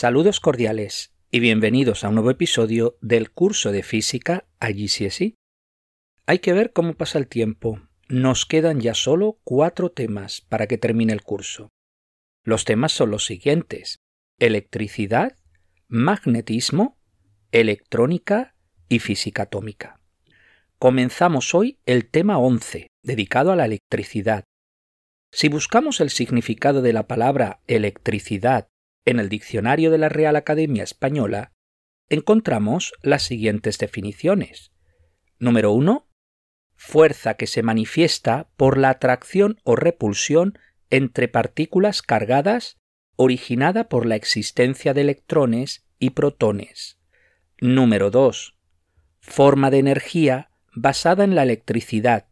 Saludos cordiales y bienvenidos a un nuevo episodio del curso de física IGCSE. Hay que ver cómo pasa el tiempo. Nos quedan ya solo cuatro temas para que termine el curso. Los temas son los siguientes. Electricidad, magnetismo, electrónica y física atómica. Comenzamos hoy el tema 11, dedicado a la electricidad. Si buscamos el significado de la palabra electricidad en el diccionario de la Real Academia Española, encontramos las siguientes definiciones. Número 1. Fuerza que se manifiesta por la atracción o repulsión entre partículas cargadas originada por la existencia de electrones y protones. Número 2. Forma de energía basada en la electricidad,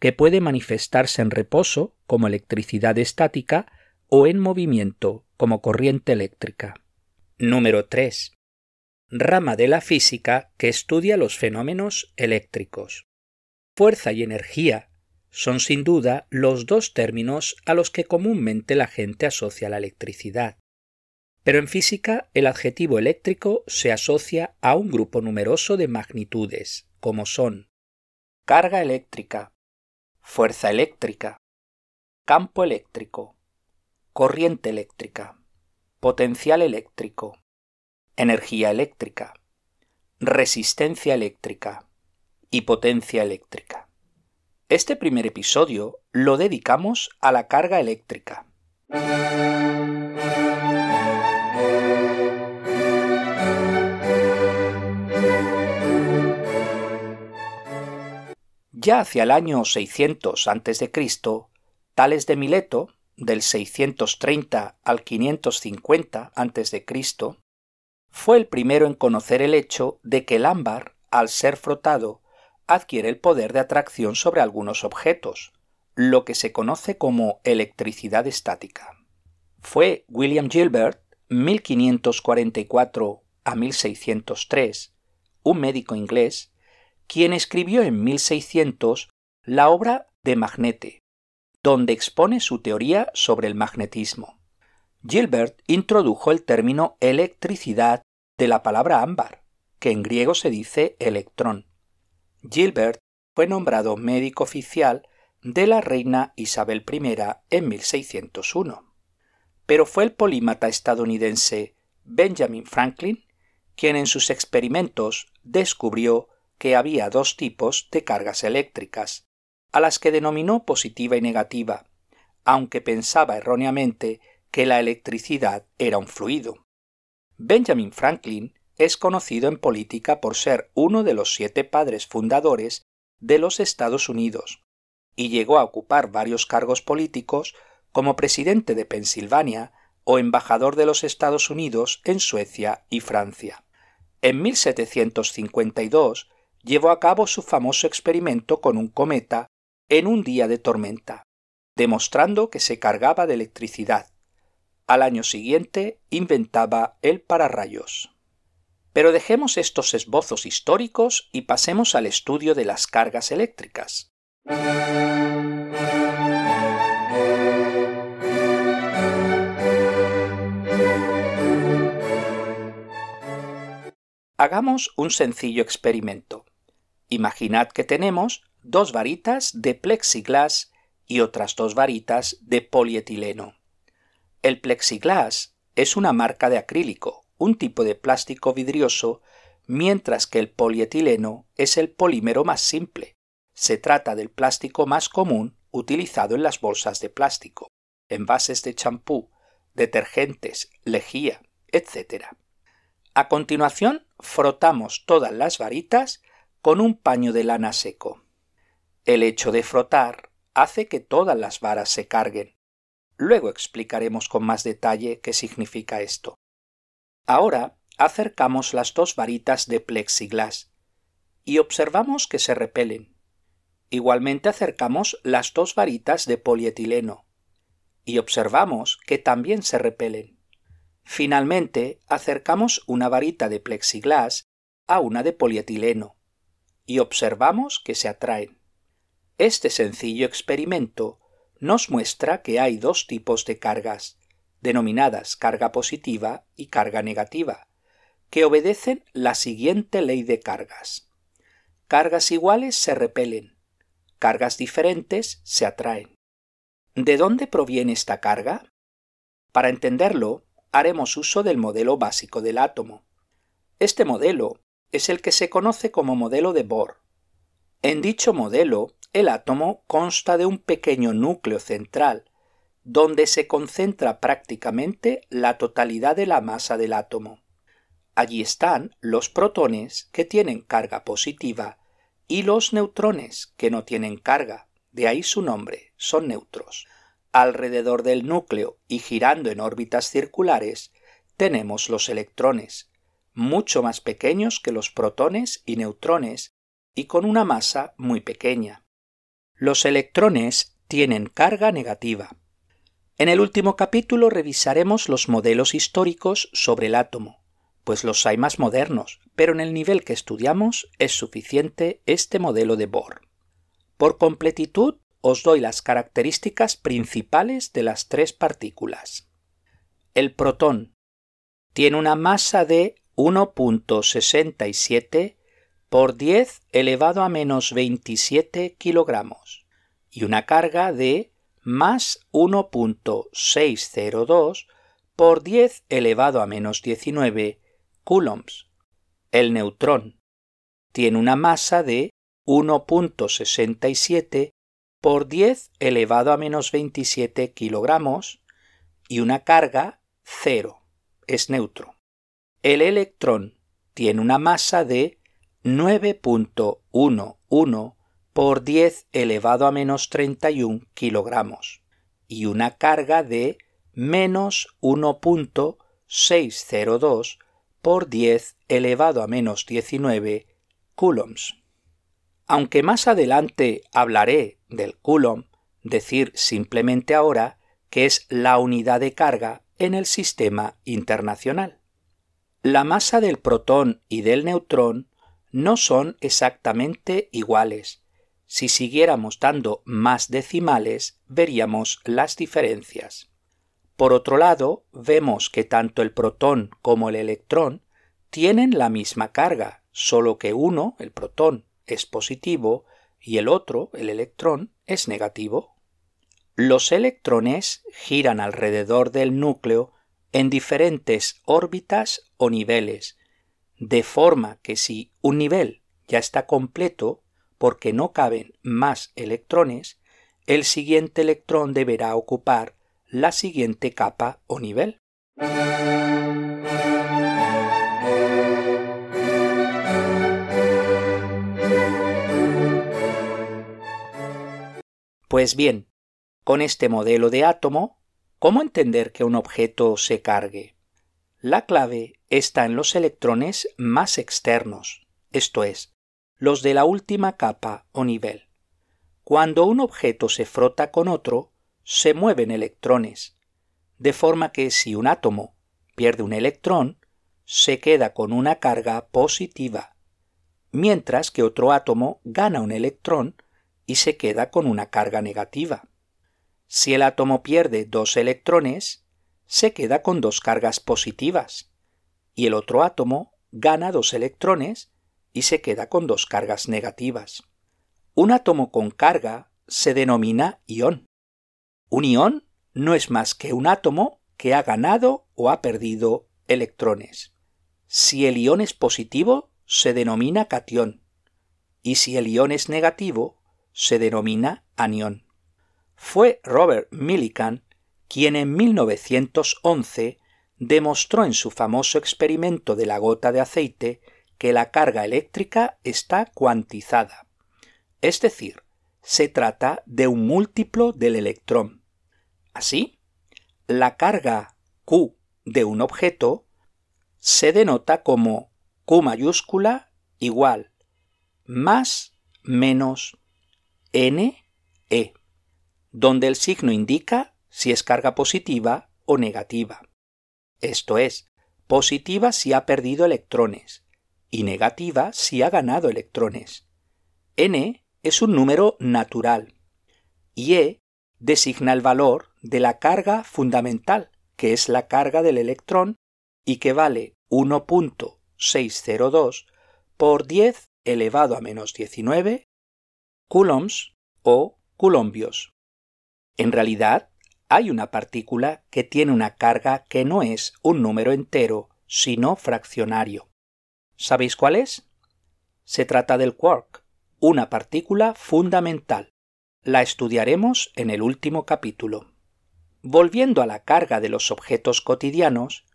que puede manifestarse en reposo, como electricidad estática, o en movimiento, como corriente eléctrica. Número 3. Rama de la física que estudia los fenómenos eléctricos. Fuerza y energía son sin duda los dos términos a los que comúnmente la gente asocia la electricidad. Pero en física el adjetivo eléctrico se asocia a un grupo numeroso de magnitudes, como son carga eléctrica, fuerza eléctrica, campo eléctrico, corriente eléctrica, potencial eléctrico, energía eléctrica, resistencia eléctrica y potencia eléctrica. Este primer episodio lo dedicamos a la carga eléctrica. Ya hacia el año 600 a.C., Tales de Mileto, del 630 al 550 a.C., fue el primero en conocer el hecho de que el ámbar, al ser frotado, adquiere el poder de atracción sobre algunos objetos, lo que se conoce como electricidad estática. Fue William Gilbert, 1544 a 1603, un médico inglés, quien escribió en 1600 la obra de Magnete, donde expone su teoría sobre el magnetismo. Gilbert introdujo el término electricidad de la palabra ámbar, que en griego se dice electrón, Gilbert fue nombrado médico oficial de la reina Isabel I en 1601. Pero fue el polímata estadounidense Benjamin Franklin quien en sus experimentos descubrió que había dos tipos de cargas eléctricas, a las que denominó positiva y negativa, aunque pensaba erróneamente que la electricidad era un fluido. Benjamin Franklin es conocido en política por ser uno de los siete padres fundadores de los Estados Unidos, y llegó a ocupar varios cargos políticos como presidente de Pensilvania o embajador de los Estados Unidos en Suecia y Francia. En 1752 llevó a cabo su famoso experimento con un cometa en un día de tormenta, demostrando que se cargaba de electricidad. Al año siguiente inventaba el pararrayos. Pero dejemos estos esbozos históricos y pasemos al estudio de las cargas eléctricas. Hagamos un sencillo experimento. Imaginad que tenemos dos varitas de plexiglas y otras dos varitas de polietileno. El plexiglas es una marca de acrílico, un tipo de plástico vidrioso, mientras que el polietileno es el polímero más simple. Se trata del plástico más común utilizado en las bolsas de plástico, envases de champú, detergentes, lejía, etc. A continuación, frotamos todas las varitas con un paño de lana seco. El hecho de frotar hace que todas las varas se carguen. Luego explicaremos con más detalle qué significa esto. Ahora acercamos las dos varitas de plexiglas y observamos que se repelen. Igualmente acercamos las dos varitas de polietileno y observamos que también se repelen. Finalmente acercamos una varita de plexiglas a una de polietileno y observamos que se atraen. Este sencillo experimento nos muestra que hay dos tipos de cargas, denominadas carga positiva y carga negativa, que obedecen la siguiente ley de cargas. Cargas iguales se repelen, cargas diferentes se atraen. ¿De dónde proviene esta carga? Para entenderlo, haremos uso del modelo básico del átomo. Este modelo es el que se conoce como modelo de Bohr. En dicho modelo, el átomo consta de un pequeño núcleo central, donde se concentra prácticamente la totalidad de la masa del átomo. Allí están los protones que tienen carga positiva y los neutrones que no tienen carga, de ahí su nombre, son neutros. Alrededor del núcleo y girando en órbitas circulares tenemos los electrones, mucho más pequeños que los protones y neutrones y con una masa muy pequeña. Los electrones tienen carga negativa. En el último capítulo revisaremos los modelos históricos sobre el átomo, pues los hay más modernos, pero en el nivel que estudiamos es suficiente este modelo de Bohr. Por completitud os doy las características principales de las tres partículas. El protón tiene una masa de 1.67 por 10 elevado a menos 27 kilogramos y una carga de más 1.602 por 10 elevado a menos 19 coulombs. El neutrón tiene una masa de 1.67 por 10 elevado a menos 27 kilogramos y una carga cero, es neutro. El electrón tiene una masa de 9.11 por 10 elevado a menos 31 kilogramos y una carga de menos 1.602 por 10 elevado a menos 19 coulombs. Aunque más adelante hablaré del coulomb, decir simplemente ahora que es la unidad de carga en el sistema internacional. La masa del protón y del neutrón no son exactamente iguales. Si siguiéramos dando más decimales, veríamos las diferencias. Por otro lado, vemos que tanto el protón como el electrón tienen la misma carga, solo que uno, el protón, es positivo y el otro, el electrón, es negativo. Los electrones giran alrededor del núcleo en diferentes órbitas o niveles, de forma que si un nivel ya está completo, porque no caben más electrones, el siguiente electrón deberá ocupar la siguiente capa o nivel. Pues bien, con este modelo de átomo ¿Cómo entender que un objeto se cargue? La clave está en los electrones más externos, esto es, los de la última capa o nivel. Cuando un objeto se frota con otro, se mueven electrones, de forma que si un átomo pierde un electrón, se queda con una carga positiva, mientras que otro átomo gana un electrón y se queda con una carga negativa. Si el átomo pierde dos electrones, se queda con dos cargas positivas, y el otro átomo gana dos electrones y se queda con dos cargas negativas. Un átomo con carga se denomina ión. Un ión no es más que un átomo que ha ganado o ha perdido electrones. Si el ión es positivo, se denomina catión, y si el ión es negativo, se denomina anión. Fue Robert Millikan quien en 1911 demostró en su famoso experimento de la gota de aceite que la carga eléctrica está cuantizada. Es decir, se trata de un múltiplo del electrón. Así, la carga Q de un objeto se denota como Q mayúscula igual más menos n e donde el signo indica si es carga positiva o negativa. Esto es, positiva si ha perdido electrones y negativa si ha ganado electrones. n es un número natural y e designa el valor de la carga fundamental, que es la carga del electrón y que vale 1.602 por 10 elevado a menos 19 coulombs o coulombios. En realidad, hay una partícula que tiene una carga que no es un número entero, sino fraccionario. ¿Sabéis cuál es? Se trata del quark, una partícula fundamental. La estudiaremos en el último capítulo. Volviendo a la carga de los objetos cotidianos,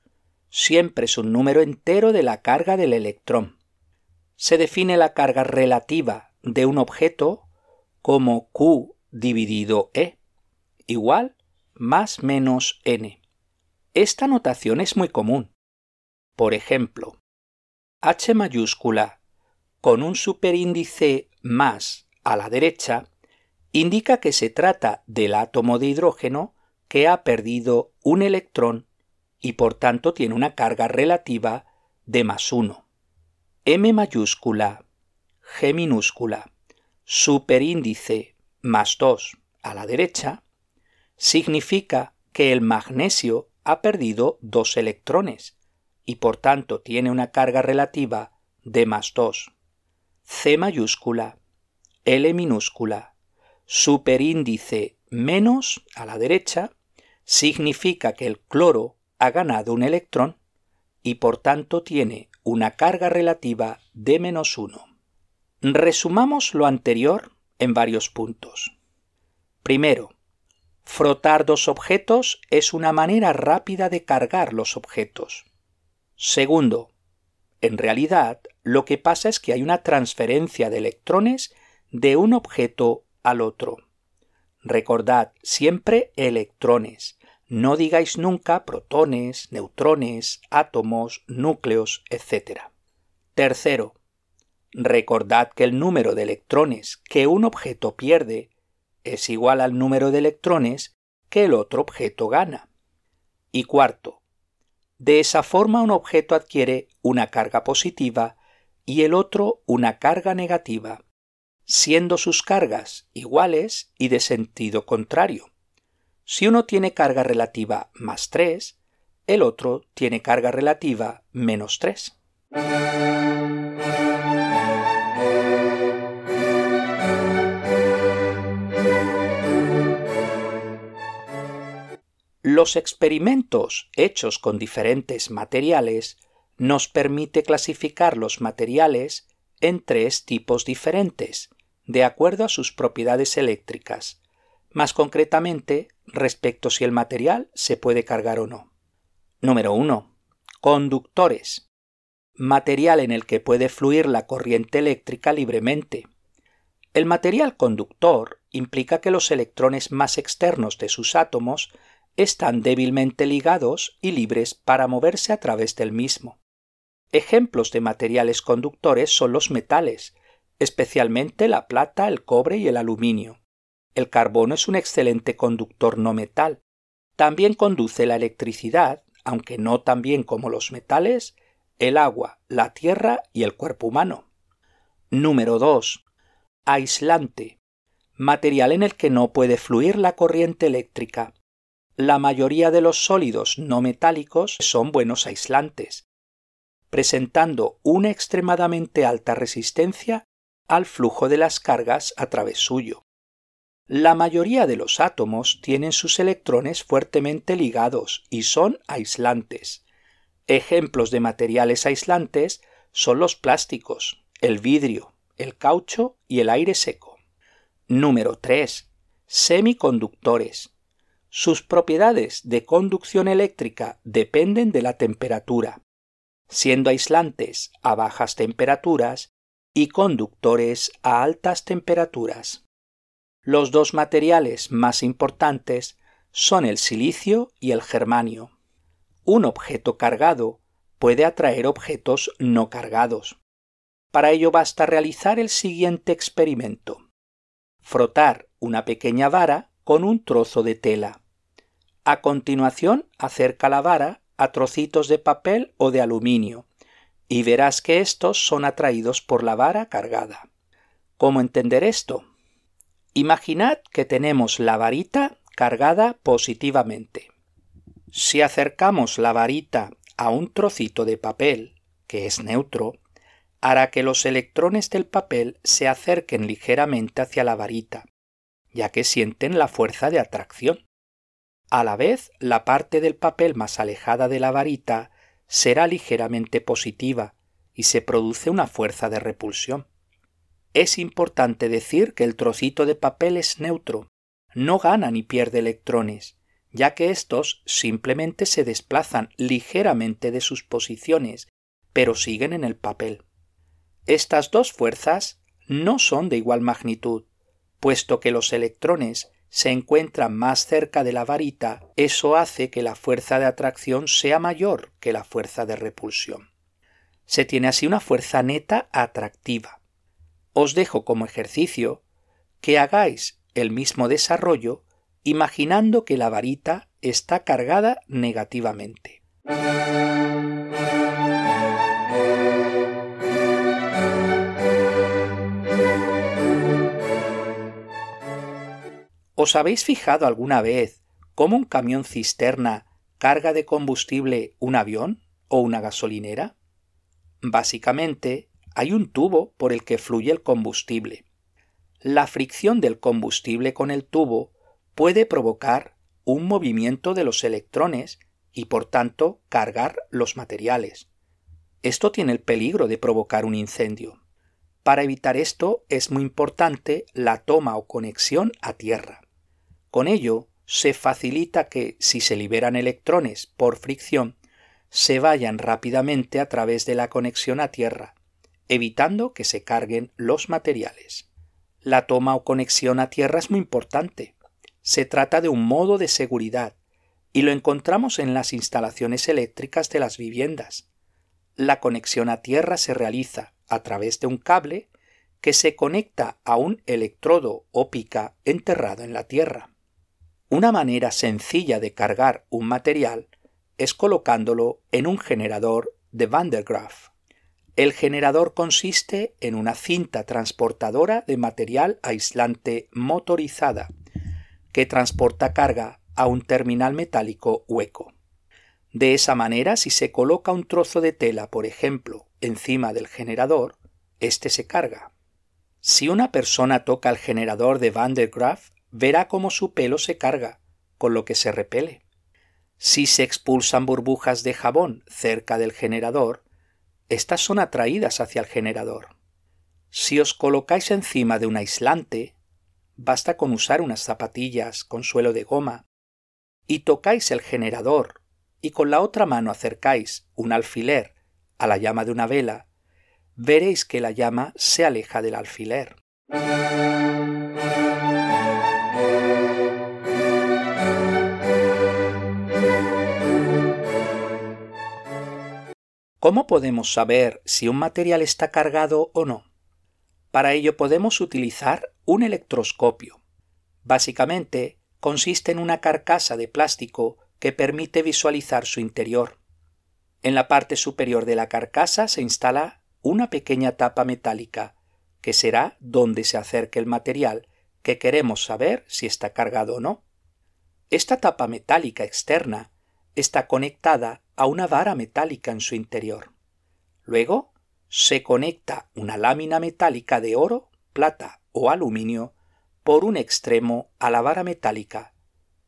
siempre es un número entero de la carga del electrón. Se define la carga relativa de un objeto como Q dividido E, igual más menos n. Esta notación es muy común. Por ejemplo, H mayúscula con un superíndice más a la derecha indica que se trata del átomo de hidrógeno que ha perdido un electrón y por tanto tiene una carga relativa de más 1. M mayúscula, G minúscula, superíndice más 2 a la derecha, significa que el magnesio ha perdido dos electrones y por tanto tiene una carga relativa de más 2. C mayúscula, L minúscula, superíndice menos a la derecha, significa que el cloro ha ganado un electrón y por tanto tiene una carga relativa de menos 1. Resumamos lo anterior en varios puntos. Primero, frotar dos objetos es una manera rápida de cargar los objetos. Segundo, en realidad lo que pasa es que hay una transferencia de electrones de un objeto al otro. Recordad siempre electrones. No digáis nunca protones, neutrones, átomos, núcleos, etc. Tercero, recordad que el número de electrones que un objeto pierde es igual al número de electrones que el otro objeto gana. Y cuarto, de esa forma un objeto adquiere una carga positiva y el otro una carga negativa, siendo sus cargas iguales y de sentido contrario. Si uno tiene carga relativa más 3, el otro tiene carga relativa menos 3. Los experimentos hechos con diferentes materiales nos permite clasificar los materiales en tres tipos diferentes, de acuerdo a sus propiedades eléctricas, más concretamente respecto si el material se puede cargar o no. Número 1. Conductores. Material en el que puede fluir la corriente eléctrica libremente. El material conductor implica que los electrones más externos de sus átomos están débilmente ligados y libres para moverse a través del mismo. Ejemplos de materiales conductores son los metales, especialmente la plata, el cobre y el aluminio. El carbono es un excelente conductor no metal. También conduce la electricidad, aunque no tan bien como los metales, el agua, la tierra y el cuerpo humano. Número 2. Aislante. Material en el que no puede fluir la corriente eléctrica. La mayoría de los sólidos no metálicos son buenos aislantes, presentando una extremadamente alta resistencia al flujo de las cargas a través suyo. La mayoría de los átomos tienen sus electrones fuertemente ligados y son aislantes. Ejemplos de materiales aislantes son los plásticos, el vidrio, el caucho y el aire seco. Número 3. Semiconductores. Sus propiedades de conducción eléctrica dependen de la temperatura, siendo aislantes a bajas temperaturas y conductores a altas temperaturas. Los dos materiales más importantes son el silicio y el germanio. Un objeto cargado puede atraer objetos no cargados. Para ello basta realizar el siguiente experimento. Frotar una pequeña vara con un trozo de tela. A continuación, acerca la vara a trocitos de papel o de aluminio y verás que estos son atraídos por la vara cargada. ¿Cómo entender esto? Imaginad que tenemos la varita cargada positivamente. Si acercamos la varita a un trocito de papel, que es neutro, hará que los electrones del papel se acerquen ligeramente hacia la varita, ya que sienten la fuerza de atracción. A la vez, la parte del papel más alejada de la varita será ligeramente positiva y se produce una fuerza de repulsión. Es importante decir que el trocito de papel es neutro, no gana ni pierde electrones, ya que estos simplemente se desplazan ligeramente de sus posiciones, pero siguen en el papel. Estas dos fuerzas no son de igual magnitud, puesto que los electrones se encuentran más cerca de la varita, eso hace que la fuerza de atracción sea mayor que la fuerza de repulsión. Se tiene así una fuerza neta atractiva. Os dejo como ejercicio que hagáis el mismo desarrollo imaginando que la varita está cargada negativamente. ¿Os habéis fijado alguna vez cómo un camión cisterna carga de combustible un avión o una gasolinera? Básicamente, hay un tubo por el que fluye el combustible. La fricción del combustible con el tubo puede provocar un movimiento de los electrones y por tanto cargar los materiales. Esto tiene el peligro de provocar un incendio. Para evitar esto es muy importante la toma o conexión a tierra. Con ello se facilita que, si se liberan electrones por fricción, se vayan rápidamente a través de la conexión a tierra, evitando que se carguen los materiales. La toma o conexión a tierra es muy importante, se trata de un modo de seguridad y lo encontramos en las instalaciones eléctricas de las viviendas. La conexión a tierra se realiza a través de un cable que se conecta a un electrodo o pica enterrado en la tierra. Una manera sencilla de cargar un material es colocándolo en un generador de Van der. El generador consiste en una cinta transportadora de material aislante motorizada que transporta carga a un terminal metálico hueco. De esa manera, si se coloca un trozo de tela, por ejemplo, encima del generador, éste se carga. Si una persona toca el generador de Van der verá cómo su pelo se carga, con lo que se repele. Si se expulsan burbujas de jabón cerca del generador, estas son atraídas hacia el generador. Si os colocáis encima de un aislante, basta con usar unas zapatillas con suelo de goma y tocáis el generador y con la otra mano acercáis un alfiler a la llama de una vela, veréis que la llama se aleja del alfiler. ¿Cómo podemos saber si un material está cargado o no? Para ello podemos utilizar un electroscopio. Básicamente consiste en una carcasa de plástico que permite visualizar su interior. En la parte superior de la carcasa se instala una pequeña tapa metálica, que será donde se acerque el material que queremos saber si está cargado o no. Esta tapa metálica externa está conectada a una vara metálica en su interior. Luego se conecta una lámina metálica de oro, plata o aluminio por un extremo a la vara metálica,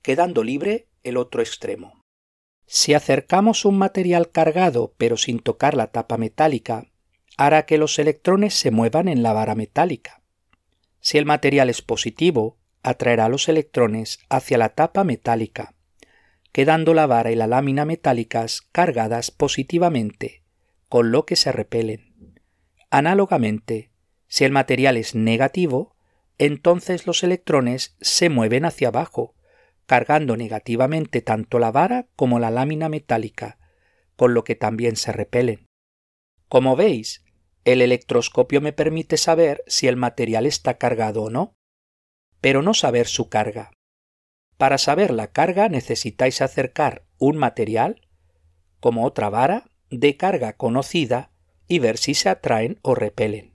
quedando libre el otro extremo. Si acercamos un material cargado pero sin tocar la tapa metálica, hará que los electrones se muevan en la vara metálica. Si el material es positivo, atraerá los electrones hacia la tapa metálica, quedando la vara y la lámina metálicas cargadas positivamente, con lo que se repelen. Análogamente, si el material es negativo, entonces los electrones se mueven hacia abajo, cargando negativamente tanto la vara como la lámina metálica, con lo que también se repelen. Como veis, el electroscopio me permite saber si el material está cargado o no, pero no saber su carga. Para saber la carga necesitáis acercar un material, como otra vara, de carga conocida y ver si se atraen o repelen.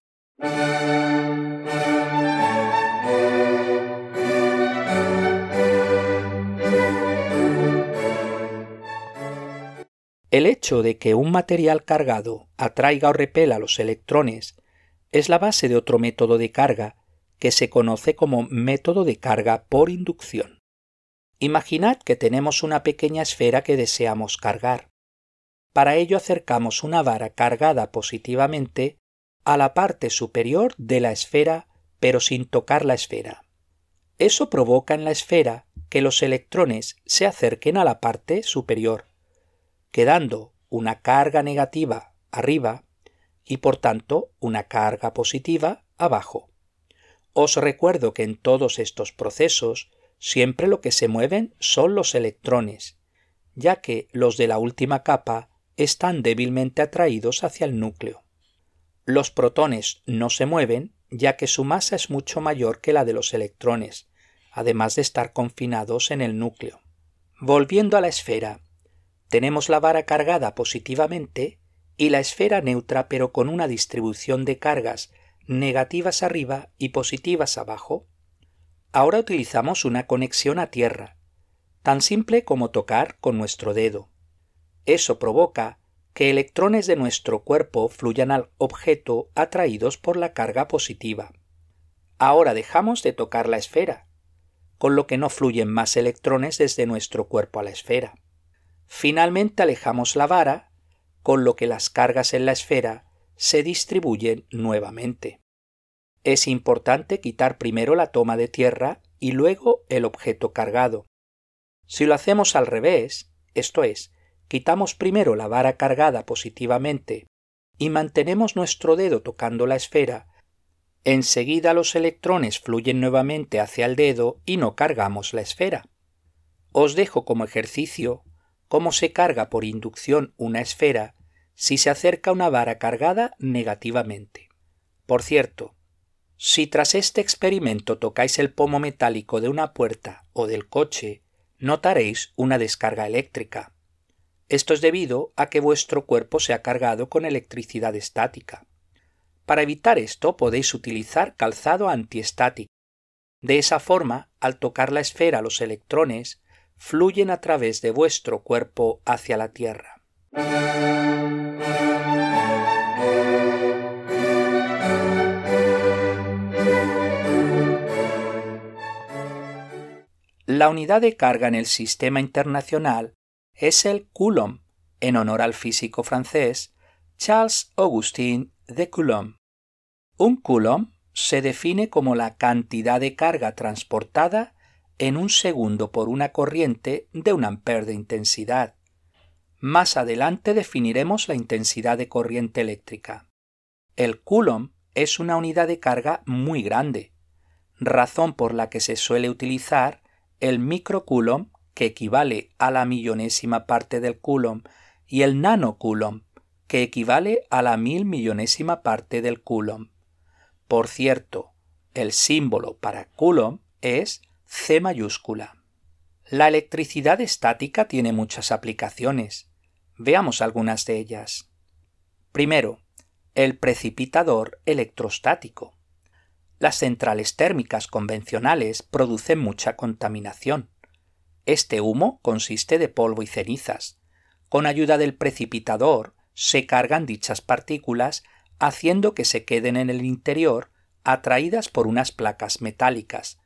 El hecho de que un material cargado atraiga o repela los electrones es la base de otro método de carga que se conoce como método de carga por inducción. Imaginad que tenemos una pequeña esfera que deseamos cargar. Para ello acercamos una vara cargada positivamente a la parte superior de la esfera pero sin tocar la esfera. Eso provoca en la esfera que los electrones se acerquen a la parte superior, quedando una carga negativa arriba y por tanto una carga positiva abajo. Os recuerdo que en todos estos procesos siempre lo que se mueven son los electrones, ya que los de la última capa están débilmente atraídos hacia el núcleo. Los protones no se mueven ya que su masa es mucho mayor que la de los electrones, además de estar confinados en el núcleo. Volviendo a la esfera, tenemos la vara cargada positivamente y la esfera neutra pero con una distribución de cargas negativas arriba y positivas abajo. Ahora utilizamos una conexión a tierra, tan simple como tocar con nuestro dedo. Eso provoca que electrones de nuestro cuerpo fluyan al objeto atraídos por la carga positiva. Ahora dejamos de tocar la esfera, con lo que no fluyen más electrones desde nuestro cuerpo a la esfera. Finalmente alejamos la vara, con lo que las cargas en la esfera se distribuyen nuevamente. Es importante quitar primero la toma de tierra y luego el objeto cargado. Si lo hacemos al revés, esto es, quitamos primero la vara cargada positivamente y mantenemos nuestro dedo tocando la esfera, enseguida los electrones fluyen nuevamente hacia el dedo y no cargamos la esfera. Os dejo como ejercicio cómo se carga por inducción una esfera si se acerca una vara cargada negativamente. Por cierto, si tras este experimento tocáis el pomo metálico de una puerta o del coche, notaréis una descarga eléctrica. Esto es debido a que vuestro cuerpo se ha cargado con electricidad estática. Para evitar esto podéis utilizar calzado antiestático. De esa forma, al tocar la esfera los electrones fluyen a través de vuestro cuerpo hacia la Tierra. La unidad de carga en el sistema internacional es el coulomb, en honor al físico francés Charles Augustin de Coulomb. Un coulomb se define como la cantidad de carga transportada en un segundo por una corriente de un ampere de intensidad. Más adelante definiremos la intensidad de corriente eléctrica. El coulomb es una unidad de carga muy grande, razón por la que se suele utilizar el microcoulomb que equivale a la millonésima parte del coulomb, y el nanocoulomb, que equivale a la mil millonésima parte del coulomb. Por cierto, el símbolo para coulomb es C mayúscula. La electricidad estática tiene muchas aplicaciones. Veamos algunas de ellas. Primero, el precipitador electrostático. Las centrales térmicas convencionales producen mucha contaminación. Este humo consiste de polvo y cenizas. Con ayuda del precipitador se cargan dichas partículas haciendo que se queden en el interior atraídas por unas placas metálicas,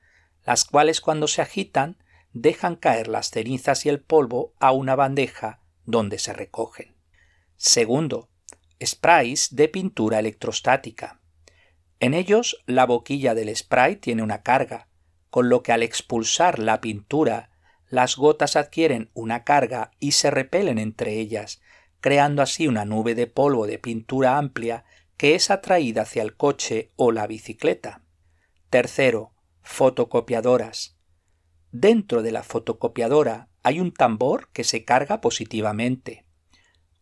las cuales cuando se agitan dejan caer las cenizas y el polvo a una bandeja donde se recogen. Segundo, sprays de pintura electrostática. En ellos la boquilla del spray tiene una carga, con lo que al expulsar la pintura las gotas adquieren una carga y se repelen entre ellas, creando así una nube de polvo de pintura amplia que es atraída hacia el coche o la bicicleta. Tercero, fotocopiadoras. Dentro de la fotocopiadora hay un tambor que se carga positivamente.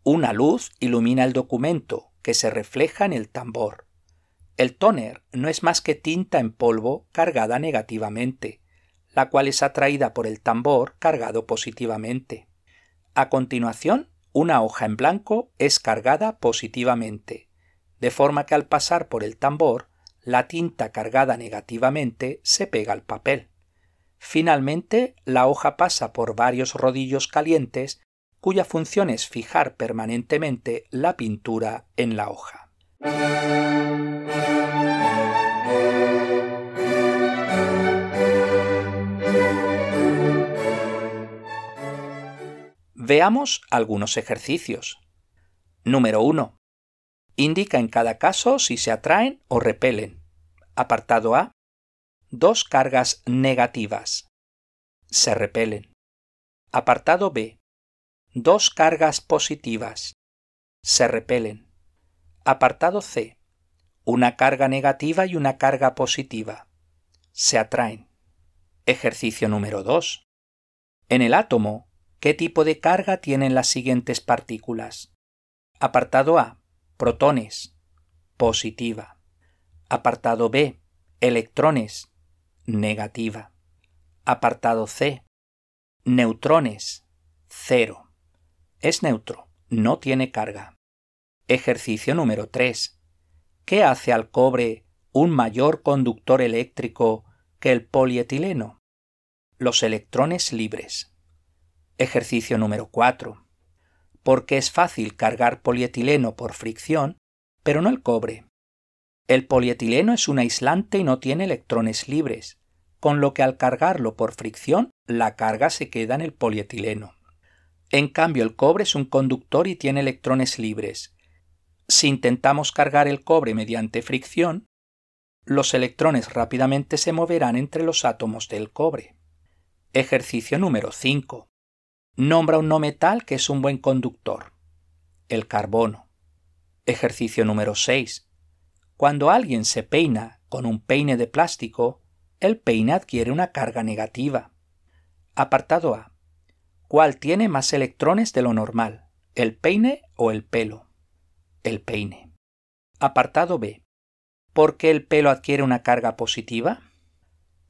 Una luz ilumina el documento que se refleja en el tambor. El tóner no es más que tinta en polvo cargada negativamente la cual es atraída por el tambor cargado positivamente. A continuación, una hoja en blanco es cargada positivamente, de forma que al pasar por el tambor, la tinta cargada negativamente se pega al papel. Finalmente, la hoja pasa por varios rodillos calientes cuya función es fijar permanentemente la pintura en la hoja. Veamos algunos ejercicios. Número 1. Indica en cada caso si se atraen o repelen. Apartado A. Dos cargas negativas. Se repelen. Apartado B. Dos cargas positivas. Se repelen. Apartado C. Una carga negativa y una carga positiva. Se atraen. Ejercicio número 2. En el átomo, ¿qué tipo de carga tienen las siguientes partículas? Apartado A. Protones. Positiva. Apartado B. Electrones. Negativa. Apartado C. Neutrones. Cero. Es neutro. No tiene carga. Ejercicio número 3. ¿Qué hace al cobre un mayor conductor eléctrico que el polietileno? Los electrones libres. Ejercicio número 4 porque es fácil cargar polietileno por fricción, pero no el cobre. El polietileno es un aislante y no tiene electrones libres, con lo que al cargarlo por fricción la carga se queda en el polietileno. En cambio, el cobre es un conductor y tiene electrones libres. Si intentamos cargar el cobre mediante fricción, los electrones rápidamente se moverán entre los átomos del cobre. Ejercicio número 5. Nombra un no metal que es un buen conductor. El carbono. Ejercicio número 6. Cuando alguien se peina con un peine de plástico, el peine adquiere una carga negativa. Apartado A. ¿Cuál tiene más electrones de lo normal, el peine o el pelo? El peine. Apartado B. ¿Por qué el pelo adquiere una carga positiva?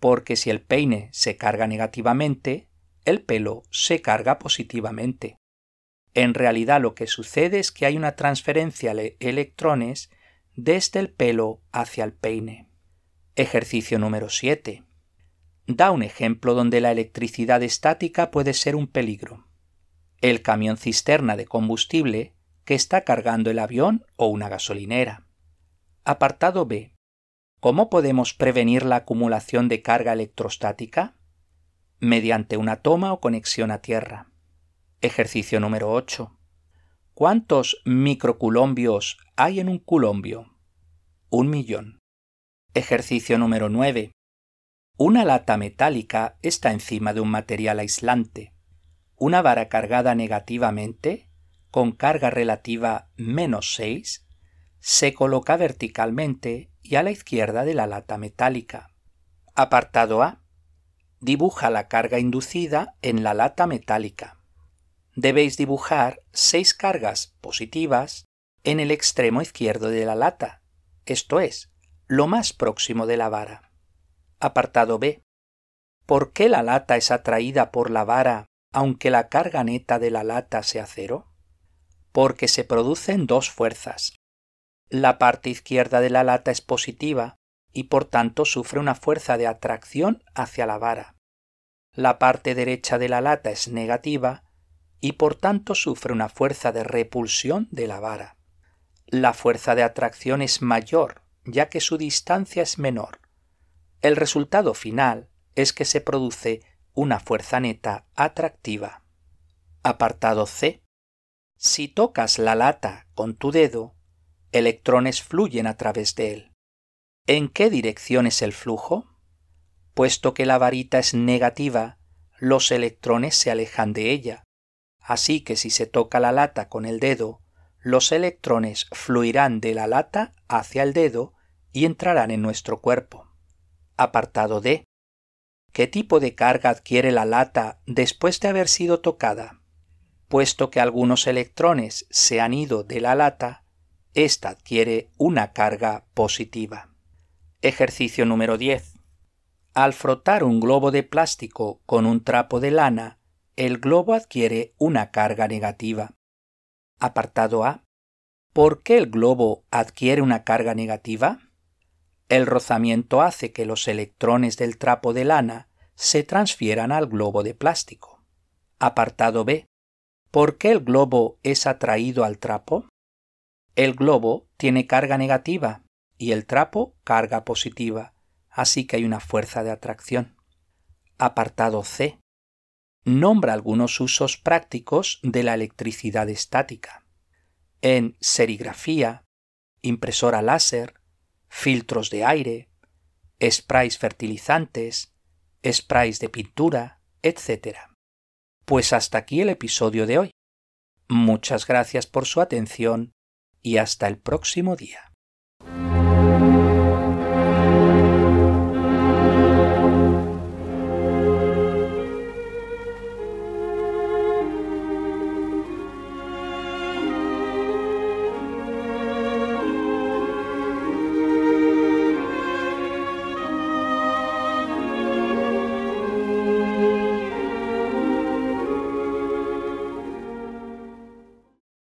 Porque si el peine se carga negativamente, el pelo se carga positivamente. En realidad lo que sucede es que hay una transferencia de electrones desde el pelo hacia el peine. Ejercicio número 7. Da un ejemplo donde la electricidad estática puede ser un peligro. El camión cisterna de combustible que está cargando el avión o una gasolinera. Apartado B. ¿Cómo podemos prevenir la acumulación de carga electrostática? mediante una toma o conexión a tierra. Ejercicio número 8. ¿Cuántos microculombios hay en un culombio? Un millón. Ejercicio número 9. Una lata metálica está encima de un material aislante. Una vara cargada negativamente, con carga relativa menos 6, se coloca verticalmente y a la izquierda de la lata metálica. Apartado A dibuja la carga inducida en la lata metálica. Debéis dibujar seis cargas positivas en el extremo izquierdo de la lata, esto es, lo más próximo de la vara. Apartado B. ¿Por qué la lata es atraída por la vara aunque la carga neta de la lata sea cero? Porque se producen dos fuerzas. La parte izquierda de la lata es positiva y por tanto sufre una fuerza de atracción hacia la vara la parte derecha de la lata es negativa y por tanto sufre una fuerza de repulsión de la vara. La fuerza de atracción es mayor, ya que su distancia es menor. El resultado final es que se produce una fuerza neta atractiva. Apartado C. Si tocas la lata con tu dedo, electrones fluyen a través de él. ¿En qué dirección es el flujo? Puesto que la varita es negativa, los electrones se alejan de ella. Así que si se toca la lata con el dedo, los electrones fluirán de la lata hacia el dedo y entrarán en nuestro cuerpo. Apartado D. ¿Qué tipo de carga adquiere la lata después de haber sido tocada? Puesto que algunos electrones se han ido de la lata, ésta adquiere una carga positiva. Ejercicio número 10. Al frotar un globo de plástico con un trapo de lana, el globo adquiere una carga negativa. Apartado A. ¿Por qué el globo adquiere una carga negativa? El rozamiento hace que los electrones del trapo de lana se transfieran al globo de plástico. Apartado B. ¿Por qué el globo es atraído al trapo? El globo tiene carga negativa y el trapo carga positiva, así que hay una fuerza de atracción. Apartado C. Nombra algunos usos prácticos de la electricidad estática. En serigrafía, impresora láser, filtros de aire, sprays fertilizantes, sprays de pintura, etc. Pues hasta aquí el episodio de hoy. Muchas gracias por su atención y hasta el próximo día.